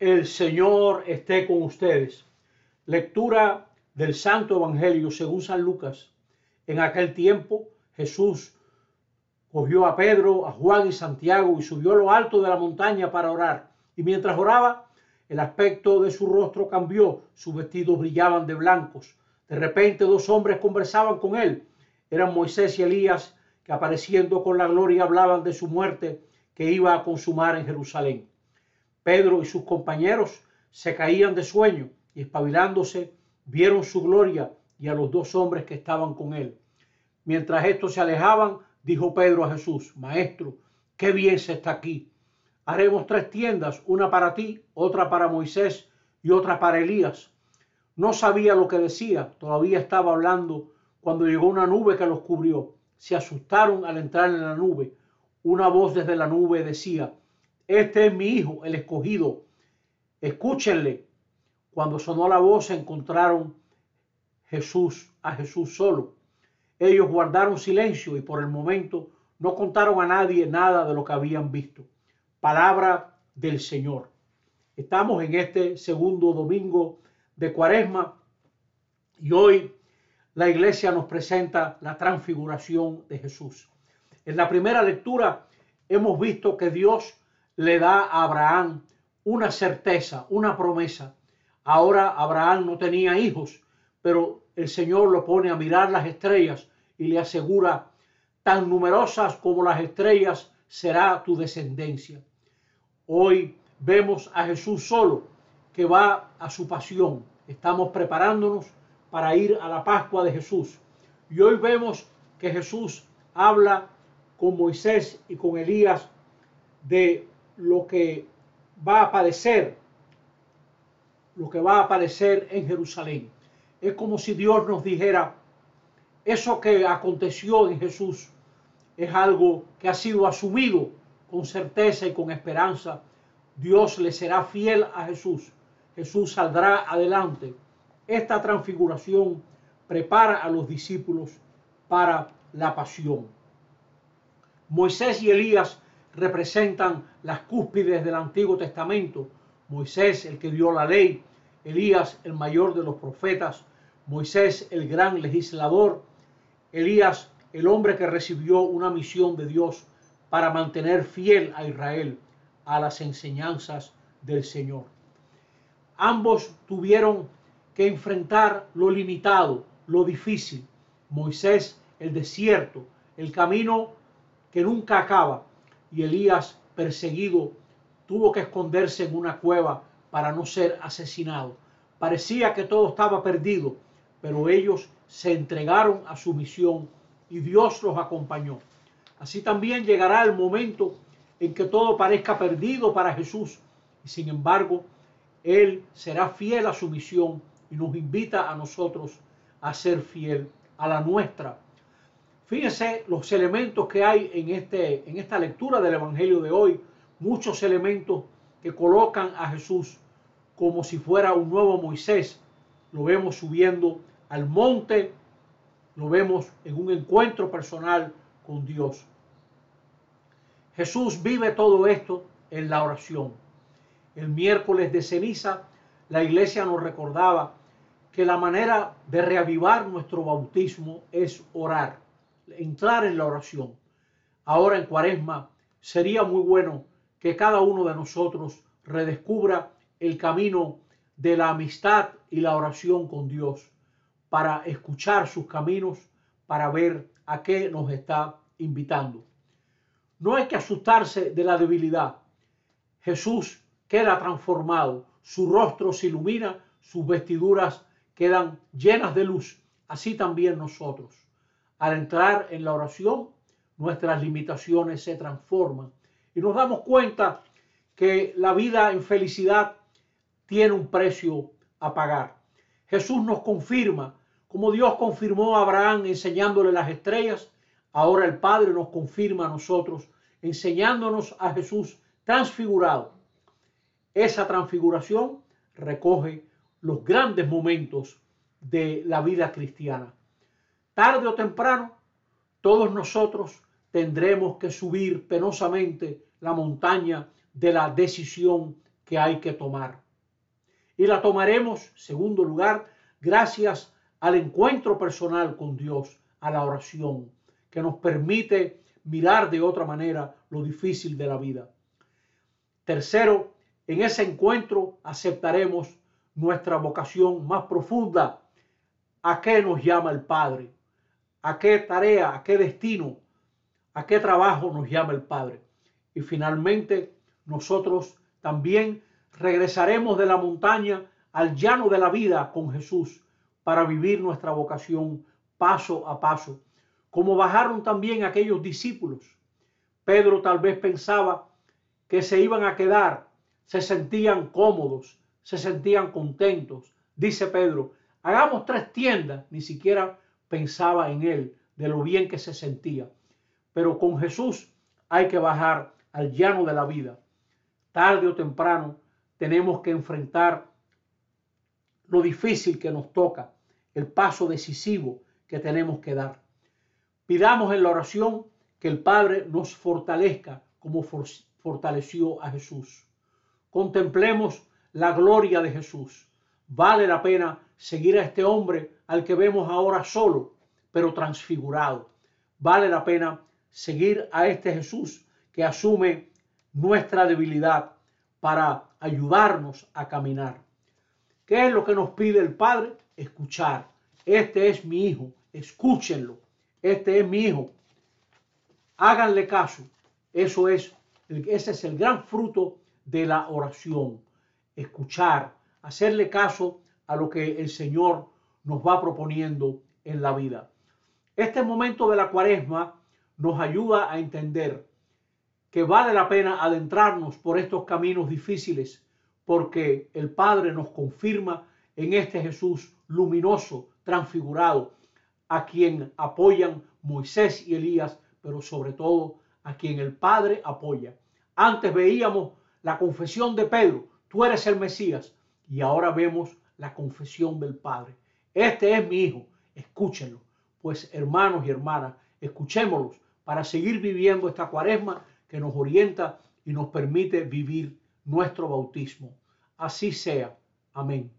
El Señor esté con ustedes. Lectura del Santo Evangelio según San Lucas. En aquel tiempo Jesús cogió a Pedro, a Juan y Santiago y subió a lo alto de la montaña para orar. Y mientras oraba, el aspecto de su rostro cambió, sus vestidos brillaban de blancos. De repente dos hombres conversaban con él. Eran Moisés y Elías, que apareciendo con la gloria hablaban de su muerte que iba a consumar en Jerusalén. Pedro y sus compañeros se caían de sueño y espabilándose vieron su gloria y a los dos hombres que estaban con él. Mientras estos se alejaban, dijo Pedro a Jesús, Maestro, qué bien se está aquí. Haremos tres tiendas, una para ti, otra para Moisés y otra para Elías. No sabía lo que decía, todavía estaba hablando cuando llegó una nube que los cubrió. Se asustaron al entrar en la nube. Una voz desde la nube decía, este es mi hijo, el escogido. Escúchenle. Cuando sonó la voz encontraron Jesús, a Jesús solo. Ellos guardaron silencio y por el momento no contaron a nadie nada de lo que habían visto. Palabra del Señor. Estamos en este segundo domingo de Cuaresma y hoy la iglesia nos presenta la transfiguración de Jesús. En la primera lectura hemos visto que Dios le da a Abraham una certeza, una promesa. Ahora Abraham no tenía hijos, pero el Señor lo pone a mirar las estrellas y le asegura, tan numerosas como las estrellas será tu descendencia. Hoy vemos a Jesús solo que va a su pasión. Estamos preparándonos para ir a la Pascua de Jesús. Y hoy vemos que Jesús habla con Moisés y con Elías de lo que va a aparecer, lo que va a aparecer en Jerusalén. Es como si Dios nos dijera, eso que aconteció en Jesús es algo que ha sido asumido con certeza y con esperanza. Dios le será fiel a Jesús. Jesús saldrá adelante. Esta transfiguración prepara a los discípulos para la pasión. Moisés y Elías representan las cúspides del Antiguo Testamento. Moisés, el que dio la ley, Elías, el mayor de los profetas, Moisés, el gran legislador, Elías, el hombre que recibió una misión de Dios para mantener fiel a Israel a las enseñanzas del Señor. Ambos tuvieron que enfrentar lo limitado, lo difícil. Moisés, el desierto, el camino que nunca acaba, y Elías, perseguido, tuvo que esconderse en una cueva para no ser asesinado. Parecía que todo estaba perdido, pero ellos se entregaron a su misión y Dios los acompañó. Así también llegará el momento en que todo parezca perdido para Jesús y sin embargo Él será fiel a su misión y nos invita a nosotros a ser fiel a la nuestra Fíjense los elementos que hay en, este, en esta lectura del Evangelio de hoy, muchos elementos que colocan a Jesús como si fuera un nuevo Moisés. Lo vemos subiendo al monte, lo vemos en un encuentro personal con Dios. Jesús vive todo esto en la oración. El miércoles de ceniza, la iglesia nos recordaba que la manera de reavivar nuestro bautismo es orar entrar en la oración. Ahora en cuaresma sería muy bueno que cada uno de nosotros redescubra el camino de la amistad y la oración con Dios para escuchar sus caminos, para ver a qué nos está invitando. No hay que asustarse de la debilidad. Jesús queda transformado, su rostro se ilumina, sus vestiduras quedan llenas de luz. Así también nosotros. Al entrar en la oración, nuestras limitaciones se transforman y nos damos cuenta que la vida en felicidad tiene un precio a pagar. Jesús nos confirma, como Dios confirmó a Abraham enseñándole las estrellas, ahora el Padre nos confirma a nosotros enseñándonos a Jesús transfigurado. Esa transfiguración recoge los grandes momentos de la vida cristiana tarde o temprano, todos nosotros tendremos que subir penosamente la montaña de la decisión que hay que tomar. Y la tomaremos, segundo lugar, gracias al encuentro personal con Dios, a la oración, que nos permite mirar de otra manera lo difícil de la vida. Tercero, en ese encuentro aceptaremos nuestra vocación más profunda. ¿A qué nos llama el Padre? ¿A qué tarea, a qué destino, a qué trabajo nos llama el Padre? Y finalmente, nosotros también regresaremos de la montaña al llano de la vida con Jesús para vivir nuestra vocación paso a paso, como bajaron también aquellos discípulos. Pedro tal vez pensaba que se iban a quedar, se sentían cómodos, se sentían contentos. Dice Pedro, hagamos tres tiendas, ni siquiera pensaba en él, de lo bien que se sentía. Pero con Jesús hay que bajar al llano de la vida. Tarde o temprano tenemos que enfrentar lo difícil que nos toca, el paso decisivo que tenemos que dar. Pidamos en la oración que el Padre nos fortalezca como fortaleció a Jesús. Contemplemos la gloria de Jesús. Vale la pena seguir a este hombre al que vemos ahora solo, pero transfigurado. Vale la pena seguir a este Jesús que asume nuestra debilidad para ayudarnos a caminar. ¿Qué es lo que nos pide el Padre? Escuchar. Este es mi hijo, escúchenlo. Este es mi hijo. Háganle caso. Eso es, ese es el gran fruto de la oración. Escuchar, hacerle caso a lo que el Señor nos va proponiendo en la vida. Este momento de la cuaresma nos ayuda a entender que vale la pena adentrarnos por estos caminos difíciles porque el Padre nos confirma en este Jesús luminoso, transfigurado, a quien apoyan Moisés y Elías, pero sobre todo a quien el Padre apoya. Antes veíamos la confesión de Pedro, tú eres el Mesías, y ahora vemos la confesión del Padre. Este es mi Hijo, escúchenlo. Pues hermanos y hermanas, escuchémoslos para seguir viviendo esta cuaresma que nos orienta y nos permite vivir nuestro bautismo. Así sea. Amén.